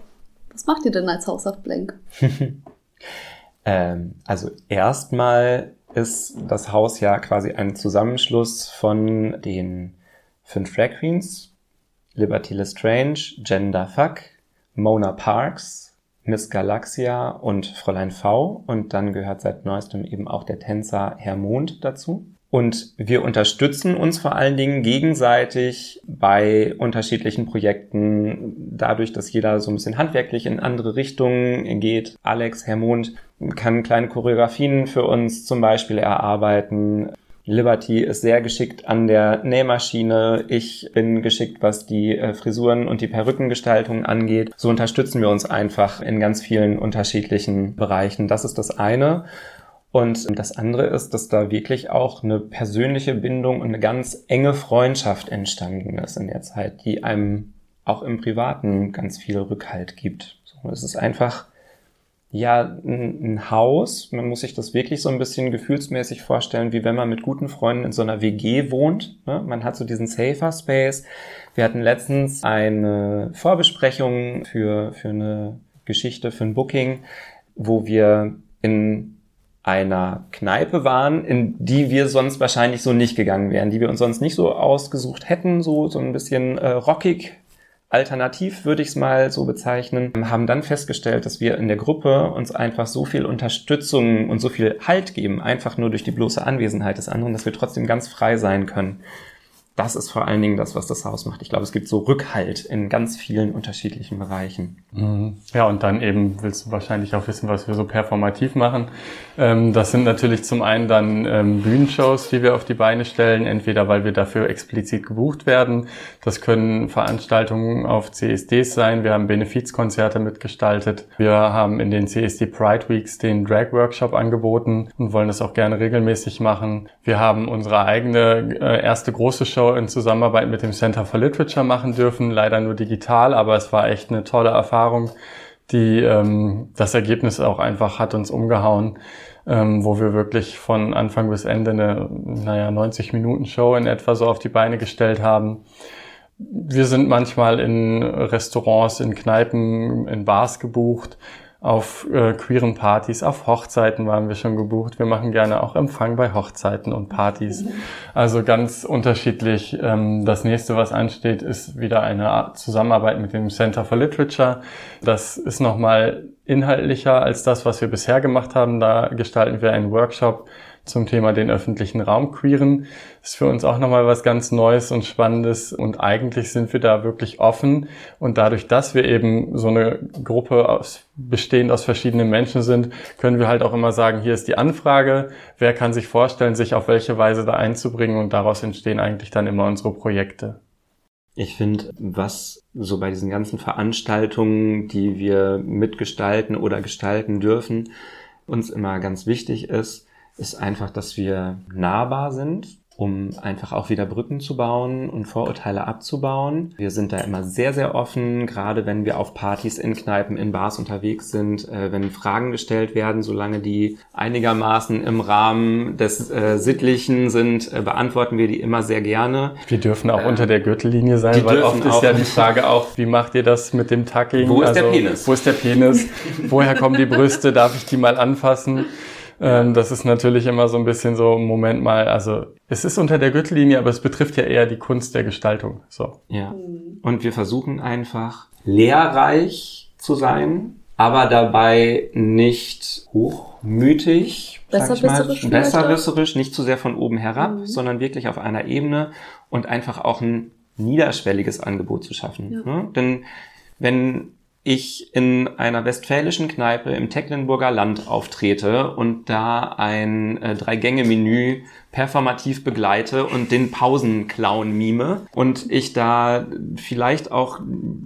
Was macht ihr denn als House of Blank? *laughs* ähm, also erstmal ist das Haus ja quasi ein Zusammenschluss von den fünf Drag Queens, Liberty Lestrange, Gender Fuck, Mona Parks, Miss Galaxia und Fräulein V. Und dann gehört seit neuestem eben auch der Tänzer Herr Mond dazu. Und wir unterstützen uns vor allen Dingen gegenseitig bei unterschiedlichen Projekten, dadurch, dass jeder so ein bisschen handwerklich in andere Richtungen geht. Alex Hermond kann kleine Choreografien für uns zum Beispiel erarbeiten. Liberty ist sehr geschickt an der Nähmaschine. Ich bin geschickt, was die äh, Frisuren und die Perückengestaltung angeht. So unterstützen wir uns einfach in ganz vielen unterschiedlichen Bereichen. Das ist das eine. Und das andere ist, dass da wirklich auch eine persönliche Bindung und eine ganz enge Freundschaft entstanden ist in der Zeit, die einem auch im Privaten ganz viel Rückhalt gibt. So, es ist einfach, ja, ein, ein, Haus. Man muss sich das wirklich so ein bisschen gefühlsmäßig vorstellen, wie wenn man mit guten Freunden in so einer WG wohnt. Ne? Man hat so diesen Safer Space. Wir hatten letztens eine Vorbesprechung für, für eine Geschichte, für ein Booking, wo wir in einer Kneipe waren, in die wir sonst wahrscheinlich so nicht gegangen wären, die wir uns sonst nicht so ausgesucht hätten, so, so ein bisschen äh, rockig, alternativ würde ich es mal so bezeichnen, haben dann festgestellt, dass wir in der Gruppe uns einfach so viel Unterstützung und so viel Halt geben, einfach nur durch die bloße Anwesenheit des anderen, dass wir trotzdem ganz frei sein können das ist vor allen Dingen das, was das Haus macht. Ich glaube, es gibt so Rückhalt in ganz vielen unterschiedlichen Bereichen. Mhm. Ja, und dann eben willst du wahrscheinlich auch wissen, was wir so performativ machen. Ähm, das sind natürlich zum einen dann ähm, Bühnenshows, die wir auf die Beine stellen, entweder weil wir dafür explizit gebucht werden. Das können Veranstaltungen auf CSDs sein. Wir haben Benefizkonzerte mitgestaltet. Wir haben in den CSD Pride Weeks den Drag Workshop angeboten und wollen das auch gerne regelmäßig machen. Wir haben unsere eigene äh, erste große Show Show in Zusammenarbeit mit dem Center for Literature machen dürfen, leider nur digital, aber es war echt eine tolle Erfahrung, die ähm, das Ergebnis auch einfach hat uns umgehauen, ähm, wo wir wirklich von Anfang bis Ende eine, naja, 90 Minuten Show in etwa so auf die Beine gestellt haben. Wir sind manchmal in Restaurants, in Kneipen, in Bars gebucht auf äh, queeren Partys, auf Hochzeiten waren wir schon gebucht. Wir machen gerne auch Empfang bei Hochzeiten und Partys. Also ganz unterschiedlich. Ähm, das nächste, was ansteht, ist wieder eine Zusammenarbeit mit dem Center for Literature. Das ist nochmal inhaltlicher als das, was wir bisher gemacht haben. Da gestalten wir einen Workshop zum Thema den öffentlichen Raum queeren. Das ist für uns auch nochmal was ganz Neues und Spannendes und eigentlich sind wir da wirklich offen und dadurch, dass wir eben so eine Gruppe aus, bestehend aus verschiedenen Menschen sind, können wir halt auch immer sagen, hier ist die Anfrage, wer kann sich vorstellen, sich auf welche Weise da einzubringen und daraus entstehen eigentlich dann immer unsere Projekte. Ich finde, was so bei diesen ganzen Veranstaltungen, die wir mitgestalten oder gestalten dürfen, uns immer ganz wichtig ist, ist einfach, dass wir nahbar sind um einfach auch wieder Brücken zu bauen und Vorurteile abzubauen. Wir sind da immer sehr, sehr offen, gerade wenn wir auf Partys, in Kneipen, in Bars unterwegs sind, äh, wenn Fragen gestellt werden, solange die einigermaßen im Rahmen des äh, Sittlichen sind, äh, beantworten wir die immer sehr gerne. Wir dürfen auch äh, unter der Gürtellinie sein, weil oft ist ja die Frage auch, wie macht ihr das mit dem Tucking? Wo ist also, der Penis? Wo ist der Penis? *laughs* Woher kommen die Brüste? Darf ich die mal anfassen? Ähm, das ist natürlich immer so ein bisschen so, Moment mal, also es ist unter der Gürtellinie, aber es betrifft ja eher die Kunst der Gestaltung. So. Ja. Mhm. Und wir versuchen einfach lehrreich zu sein, aber dabei nicht hochmütig, besserwisserisch, besserwisserisch, nicht zu sehr von oben herab, mhm. sondern wirklich auf einer Ebene und einfach auch ein niederschwelliges Angebot zu schaffen. Ja. Ne? Denn wenn ich in einer westfälischen Kneipe im Tecklenburger Land auftrete und da ein äh, Drei-Gänge-Menü performativ begleite und den Pausenclown mime und ich da vielleicht auch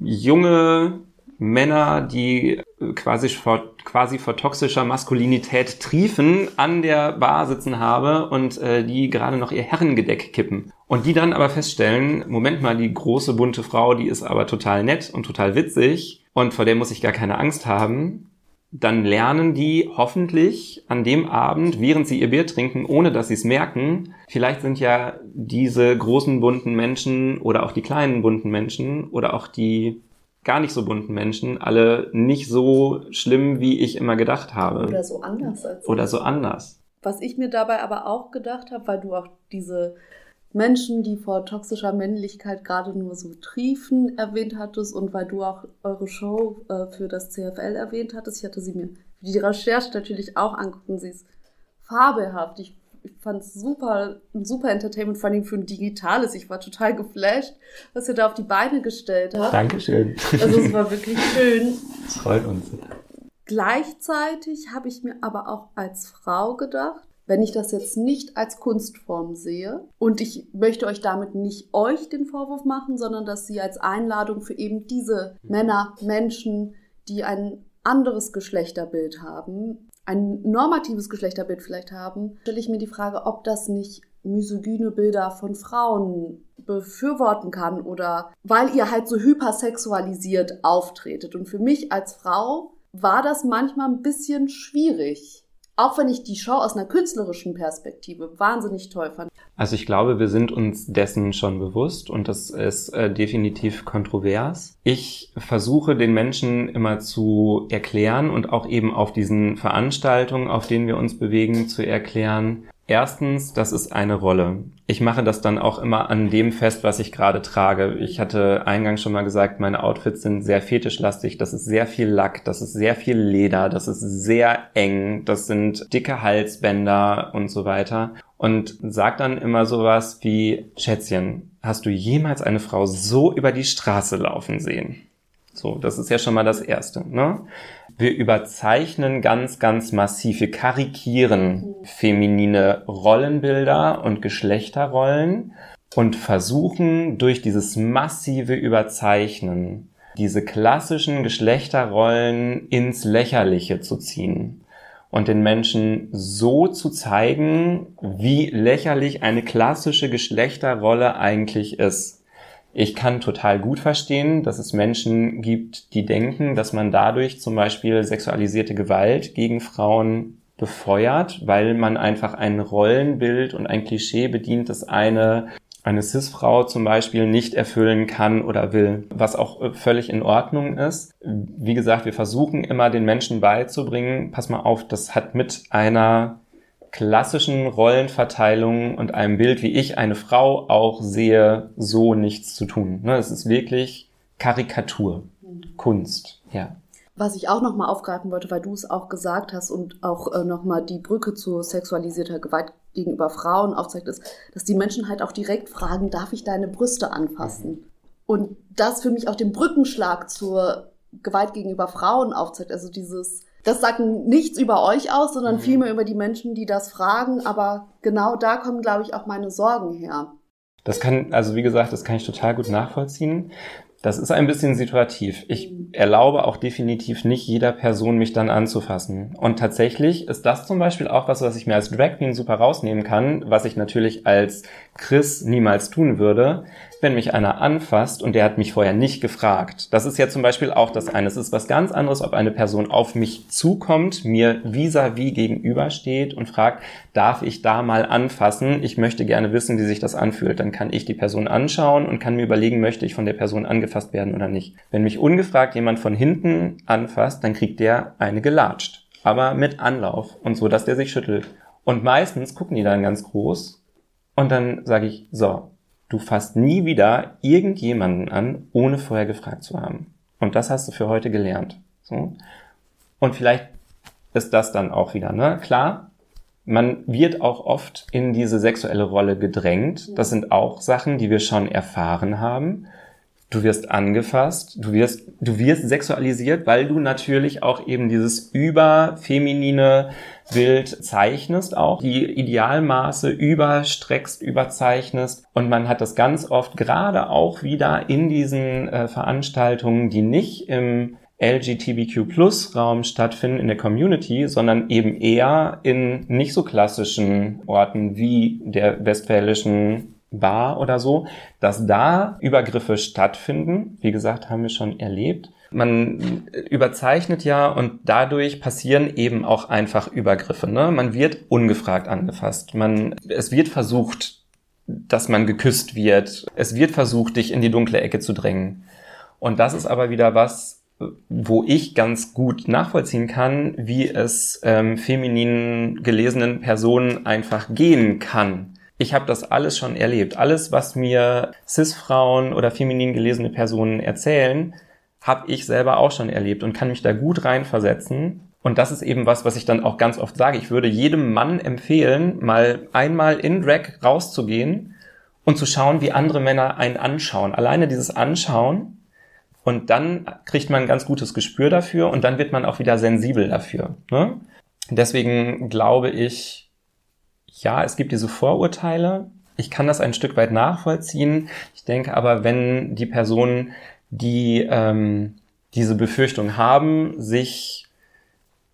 junge Männer, die quasi vor, quasi vor toxischer Maskulinität triefen, an der Bar sitzen habe und äh, die gerade noch ihr Herrengedeck kippen. Und die dann aber feststellen, Moment mal, die große bunte Frau, die ist aber total nett und total witzig und vor der muss ich gar keine Angst haben, dann lernen die hoffentlich an dem Abend, während sie ihr Bier trinken, ohne dass sie es merken, vielleicht sind ja diese großen bunten Menschen oder auch die kleinen bunten Menschen oder auch die gar nicht so bunten Menschen alle nicht so schlimm, wie ich immer gedacht habe. Oder so anders als Oder so anders. Was ich mir dabei aber auch gedacht habe, weil du auch diese Menschen, die vor toxischer Männlichkeit gerade nur so triefen, erwähnt hattest und weil du auch eure Show äh, für das CFL erwähnt hattest. Ich hatte sie mir für die Recherche natürlich auch angucken. Sie ist fabelhaft. Ich, ich fand es super, ein super Entertainment, vor allem für ein digitales. Ich war total geflasht, was ihr da auf die Beine gestellt habt. Dankeschön. Also es war wirklich schön. Das freut uns. Gleichzeitig habe ich mir aber auch als Frau gedacht, wenn ich das jetzt nicht als Kunstform sehe und ich möchte euch damit nicht euch den Vorwurf machen, sondern dass sie als Einladung für eben diese Männer, Menschen, die ein anderes Geschlechterbild haben, ein normatives Geschlechterbild vielleicht haben, stelle ich mir die Frage, ob das nicht misogyne Bilder von Frauen befürworten kann oder weil ihr halt so hypersexualisiert auftretet. Und für mich als Frau war das manchmal ein bisschen schwierig auch wenn ich die Show aus einer künstlerischen Perspektive wahnsinnig toll fand. Also ich glaube, wir sind uns dessen schon bewusst und das ist äh, definitiv kontrovers. Ich versuche den Menschen immer zu erklären und auch eben auf diesen Veranstaltungen, auf denen wir uns bewegen, zu erklären, Erstens, das ist eine Rolle. Ich mache das dann auch immer an dem fest, was ich gerade trage. Ich hatte eingangs schon mal gesagt, meine Outfits sind sehr fetischlastig. Das ist sehr viel Lack, das ist sehr viel Leder, das ist sehr eng, das sind dicke Halsbänder und so weiter. Und sag dann immer sowas wie, Schätzchen, hast du jemals eine Frau so über die Straße laufen sehen? So, das ist ja schon mal das Erste. Ne? Wir überzeichnen ganz, ganz massiv, wir karikieren feminine Rollenbilder und Geschlechterrollen und versuchen durch dieses massive Überzeichnen diese klassischen Geschlechterrollen ins Lächerliche zu ziehen und den Menschen so zu zeigen, wie lächerlich eine klassische Geschlechterrolle eigentlich ist. Ich kann total gut verstehen, dass es Menschen gibt, die denken, dass man dadurch zum Beispiel sexualisierte Gewalt gegen Frauen befeuert, weil man einfach ein Rollenbild und ein Klischee bedient, das eine eine Cis-Frau zum Beispiel nicht erfüllen kann oder will, was auch äh, völlig in Ordnung ist. Wie gesagt, wir versuchen immer den Menschen beizubringen, pass mal auf, das hat mit einer klassischen Rollenverteilung und einem Bild, wie ich eine Frau auch sehe, so nichts zu tun. Ne, es ist wirklich Karikatur, Kunst, ja. Was ich auch nochmal aufgreifen wollte, weil du es auch gesagt hast und auch äh, nochmal die Brücke zu sexualisierter Gewalt gegenüber Frauen aufzeigt, ist, dass die Menschen halt auch direkt fragen, darf ich deine Brüste anfassen? Mhm. Und das für mich auch den Brückenschlag zur Gewalt gegenüber Frauen aufzeigt. Also dieses, das sagt nichts über euch aus, sondern mhm. vielmehr über die Menschen, die das fragen. Aber genau da kommen, glaube ich, auch meine Sorgen her. Das kann, also wie gesagt, das kann ich total gut nachvollziehen. Das ist ein bisschen situativ. Ich mhm. erlaube auch definitiv nicht jeder Person, mich dann anzufassen. Und tatsächlich ist das zum Beispiel auch was, was ich mir als Drag Queen super rausnehmen kann, was ich natürlich als Chris niemals tun würde, wenn mich einer anfasst und der hat mich vorher nicht gefragt. Das ist ja zum Beispiel auch das eine. Es ist was ganz anderes, ob eine Person auf mich zukommt, mir vis-à-vis -vis gegenübersteht und fragt, darf ich da mal anfassen? Ich möchte gerne wissen, wie sich das anfühlt. Dann kann ich die Person anschauen und kann mir überlegen, möchte ich von der Person angefasst werden oder nicht. Wenn mich ungefragt jemand von hinten anfasst, dann kriegt der eine gelatscht. Aber mit Anlauf und so, dass der sich schüttelt. Und meistens gucken die dann ganz groß und dann sage ich, so, du fasst nie wieder irgendjemanden an, ohne vorher gefragt zu haben. Und das hast du für heute gelernt. So. Und vielleicht ist das dann auch wieder, ne? Klar, man wird auch oft in diese sexuelle Rolle gedrängt. Das sind auch Sachen, die wir schon erfahren haben. Du wirst angefasst, du wirst, du wirst sexualisiert, weil du natürlich auch eben dieses überfeminine Bild zeichnest auch, die Idealmaße überstreckst, überzeichnest. Und man hat das ganz oft gerade auch wieder in diesen äh, Veranstaltungen, die nicht im LGBTQ Plus Raum stattfinden in der Community, sondern eben eher in nicht so klassischen Orten wie der westfälischen Bar oder so, dass da Übergriffe stattfinden. Wie gesagt, haben wir schon erlebt. Man überzeichnet ja und dadurch passieren eben auch einfach Übergriffe. Ne? Man wird ungefragt angefasst. Man, es wird versucht, dass man geküsst wird. Es wird versucht, dich in die dunkle Ecke zu drängen. Und das ist aber wieder was, wo ich ganz gut nachvollziehen kann, wie es ähm, femininen gelesenen Personen einfach gehen kann ich habe das alles schon erlebt. Alles, was mir Cis-Frauen oder feminin gelesene Personen erzählen, habe ich selber auch schon erlebt und kann mich da gut reinversetzen. Und das ist eben was, was ich dann auch ganz oft sage. Ich würde jedem Mann empfehlen, mal einmal in Drag rauszugehen und zu schauen, wie andere Männer einen anschauen. Alleine dieses Anschauen und dann kriegt man ein ganz gutes Gespür dafür und dann wird man auch wieder sensibel dafür. Ne? Deswegen glaube ich, ja, es gibt diese Vorurteile. Ich kann das ein Stück weit nachvollziehen. Ich denke aber, wenn die Personen, die ähm, diese Befürchtung haben, sich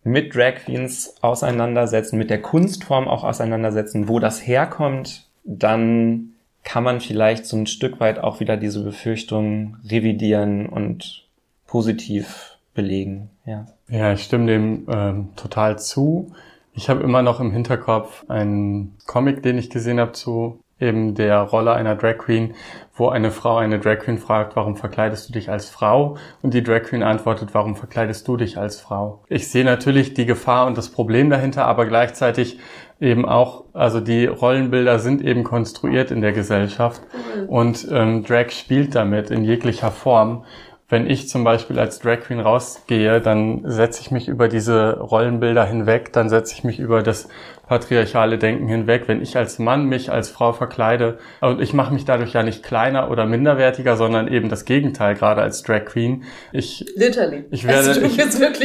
mit Drag Queens auseinandersetzen, mit der Kunstform auch auseinandersetzen, wo das herkommt, dann kann man vielleicht so ein Stück weit auch wieder diese Befürchtung revidieren und positiv belegen. Ja, ja ich stimme dem ähm, total zu. Ich habe immer noch im Hinterkopf einen Comic, den ich gesehen habe zu eben der Rolle einer Drag Queen, wo eine Frau eine Drag Queen fragt, warum verkleidest du dich als Frau? Und die Drag Queen antwortet, warum verkleidest du dich als Frau? Ich sehe natürlich die Gefahr und das Problem dahinter, aber gleichzeitig eben auch, also die Rollenbilder sind eben konstruiert in der Gesellschaft und ähm, Drag spielt damit in jeglicher Form wenn ich zum Beispiel als Drag Queen rausgehe, dann setze ich mich über diese Rollenbilder hinweg, dann setze ich mich über das patriarchale Denken hinweg. Wenn ich als Mann mich als Frau verkleide und ich mache mich dadurch ja nicht kleiner oder minderwertiger, sondern eben das Gegenteil, gerade als Drag Queen. Ich, Literally. Ich werde, also ich,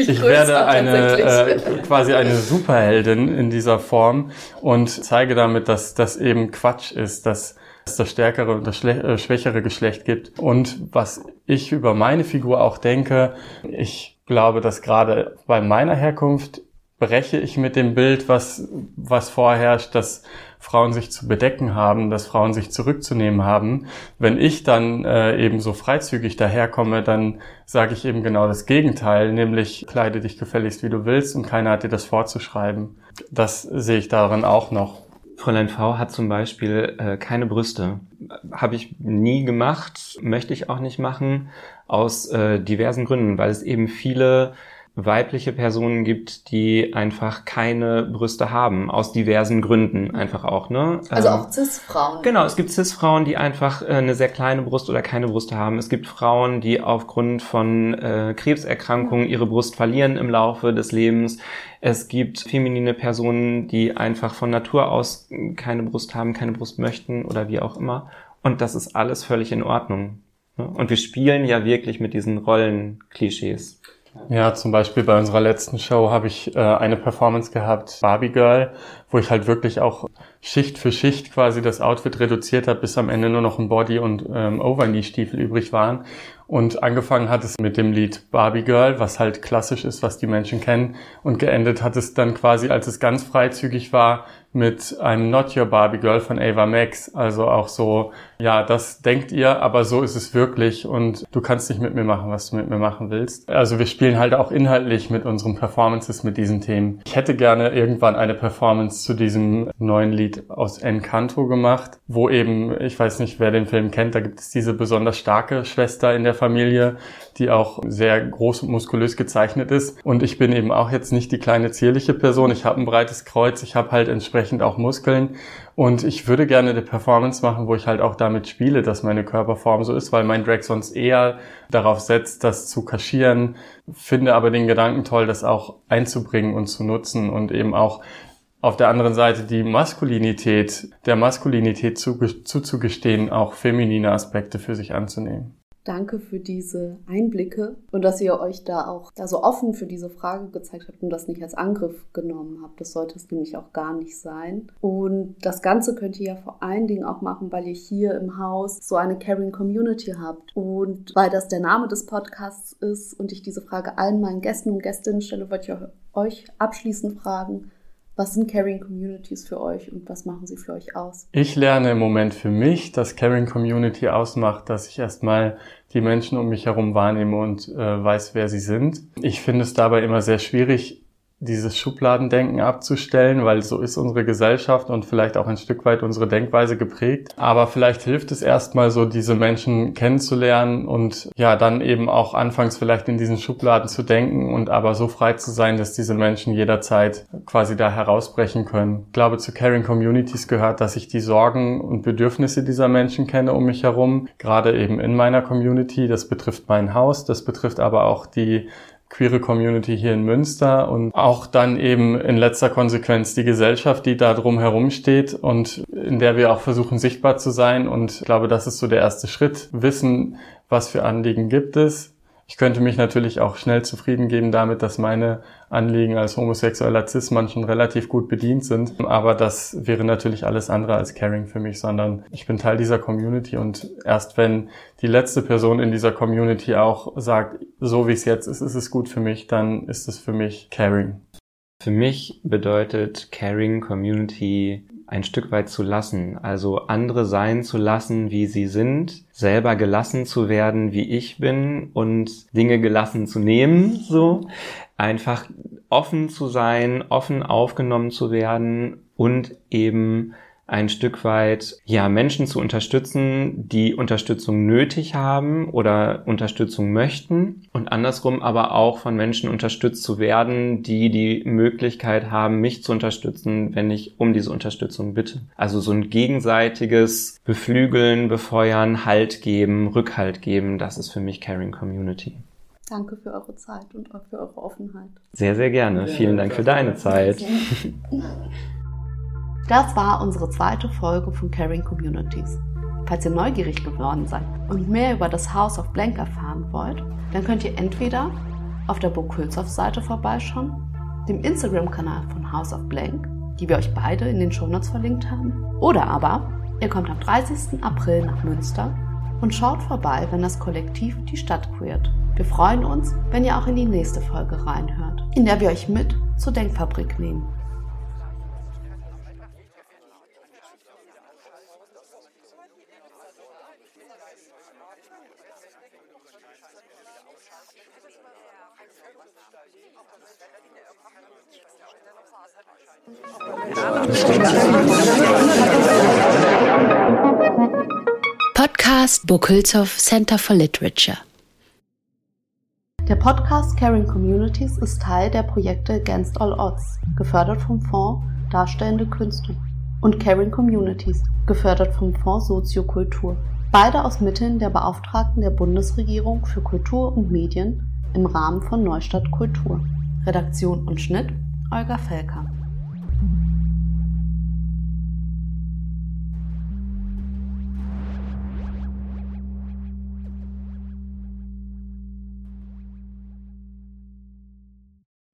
ich werde eine, äh, quasi eine Superheldin in dieser Form und zeige damit, dass das eben Quatsch ist, dass es das stärkere und das äh, schwächere Geschlecht gibt. Und was ich über meine Figur auch denke, ich glaube, dass gerade bei meiner Herkunft breche ich mit dem Bild, was, was vorherrscht, dass Frauen sich zu bedecken haben, dass Frauen sich zurückzunehmen haben. Wenn ich dann äh, eben so freizügig daherkomme, dann sage ich eben genau das Gegenteil, nämlich kleide dich gefälligst, wie du willst und keiner hat dir das vorzuschreiben. Das sehe ich darin auch noch. Fräulein V hat zum Beispiel äh, keine Brüste. habe ich nie gemacht, möchte ich auch nicht machen, aus äh, diversen Gründen, weil es eben viele weibliche Personen gibt, die einfach keine Brüste haben, aus diversen Gründen einfach auch. Ne? Also ähm, auch Cis-Frauen. Genau, es gibt Cis-Frauen, die einfach äh, eine sehr kleine Brust oder keine Brüste haben. Es gibt Frauen, die aufgrund von äh, Krebserkrankungen ihre Brust verlieren im Laufe des Lebens. Es gibt feminine Personen, die einfach von Natur aus keine Brust haben, keine Brust möchten oder wie auch immer. Und das ist alles völlig in Ordnung. Ne? Und wir spielen ja wirklich mit diesen Rollenklischees. Ja, zum Beispiel bei unserer letzten Show habe ich äh, eine Performance gehabt, Barbie Girl, wo ich halt wirklich auch Schicht für Schicht quasi das Outfit reduziert habe, bis am Ende nur noch ein Body und ähm, Overknee-Stiefel übrig waren. Und angefangen hat es mit dem Lied Barbie Girl, was halt klassisch ist, was die Menschen kennen. Und geendet hat es dann quasi, als es ganz freizügig war, mit einem Not Your Barbie Girl von Ava Max. Also auch so, ja, das denkt ihr, aber so ist es wirklich und du kannst nicht mit mir machen, was du mit mir machen willst. Also wir spielen halt auch inhaltlich mit unseren Performances mit diesen Themen. Ich hätte gerne irgendwann eine Performance zu diesem neuen Lied aus Encanto gemacht, wo eben, ich weiß nicht, wer den Film kennt, da gibt es diese besonders starke Schwester in der Familie, die auch sehr groß und muskulös gezeichnet ist. Und ich bin eben auch jetzt nicht die kleine zierliche Person. Ich habe ein breites Kreuz, ich habe halt entsprechend auch Muskeln. Und ich würde gerne eine Performance machen, wo ich halt auch damit spiele, dass meine Körperform so ist, weil mein Drag sonst eher darauf setzt, das zu kaschieren. Finde aber den Gedanken toll, das auch einzubringen und zu nutzen und eben auch auf der anderen Seite die Maskulinität, der Maskulinität zuzugestehen, auch feminine Aspekte für sich anzunehmen. Danke für diese Einblicke und dass ihr euch da auch da so offen für diese Frage gezeigt habt und das nicht als Angriff genommen habt. Das sollte es nämlich auch gar nicht sein. Und das Ganze könnt ihr ja vor allen Dingen auch machen, weil ihr hier im Haus so eine Caring Community habt. Und weil das der Name des Podcasts ist und ich diese Frage allen meinen Gästen und Gästinnen stelle, wollte ich euch abschließend fragen, was sind Caring Communities für euch und was machen sie für euch aus? Ich lerne im Moment für mich, dass Caring Community ausmacht, dass ich erstmal die Menschen um mich herum wahrnehme und äh, weiß, wer sie sind. Ich finde es dabei immer sehr schwierig, dieses Schubladendenken abzustellen, weil so ist unsere Gesellschaft und vielleicht auch ein Stück weit unsere Denkweise geprägt. Aber vielleicht hilft es erstmal so, diese Menschen kennenzulernen und ja, dann eben auch anfangs vielleicht in diesen Schubladen zu denken und aber so frei zu sein, dass diese Menschen jederzeit quasi da herausbrechen können. Ich glaube, zu Caring Communities gehört, dass ich die Sorgen und Bedürfnisse dieser Menschen kenne um mich herum, gerade eben in meiner Community. Das betrifft mein Haus, das betrifft aber auch die queere Community hier in Münster und auch dann eben in letzter Konsequenz die Gesellschaft, die da drum herum steht und in der wir auch versuchen sichtbar zu sein. Und ich glaube, das ist so der erste Schritt. Wissen, was für Anliegen gibt es, ich könnte mich natürlich auch schnell zufrieden geben damit, dass meine Anliegen als homosexueller Cis-Mann schon relativ gut bedient sind. Aber das wäre natürlich alles andere als caring für mich, sondern ich bin Teil dieser Community und erst wenn die letzte Person in dieser Community auch sagt, so wie es jetzt ist, ist es gut für mich, dann ist es für mich caring. Für mich bedeutet Caring Community ein Stück weit zu lassen, also andere sein zu lassen, wie sie sind, selber gelassen zu werden, wie ich bin und Dinge gelassen zu nehmen, so. Einfach offen zu sein, offen aufgenommen zu werden und eben ein Stück weit ja Menschen zu unterstützen, die Unterstützung nötig haben oder Unterstützung möchten und andersrum aber auch von Menschen unterstützt zu werden, die die Möglichkeit haben, mich zu unterstützen, wenn ich um diese Unterstützung bitte. Also so ein gegenseitiges Beflügeln, befeuern, Halt geben, Rückhalt geben, das ist für mich Caring Community. Danke für eure Zeit und für eure Offenheit. Sehr, sehr gerne. Vielen Dank für deine Zeit. *laughs* Das war unsere zweite Folge von Caring Communities. Falls ihr neugierig geworden seid und mehr über das House of Blank erfahren wollt, dann könnt ihr entweder auf der Burg Seite vorbeischauen, dem Instagram-Kanal von House of Blank, die wir euch beide in den Shownotes verlinkt haben, oder aber ihr kommt am 30. April nach Münster und schaut vorbei, wenn das Kollektiv die Stadt queert. Wir freuen uns, wenn ihr auch in die nächste Folge reinhört, in der wir euch mit zur Denkfabrik nehmen. Podcast Burkhülshoff Center for Literature. Der Podcast Caring Communities ist Teil der Projekte Against All Odds, gefördert vom Fonds Darstellende Künste, und Caring Communities, gefördert vom Fonds Soziokultur. Beide aus Mitteln der Beauftragten der Bundesregierung für Kultur und Medien im Rahmen von Neustadt Kultur. Redaktion und Schnitt Olga Felker.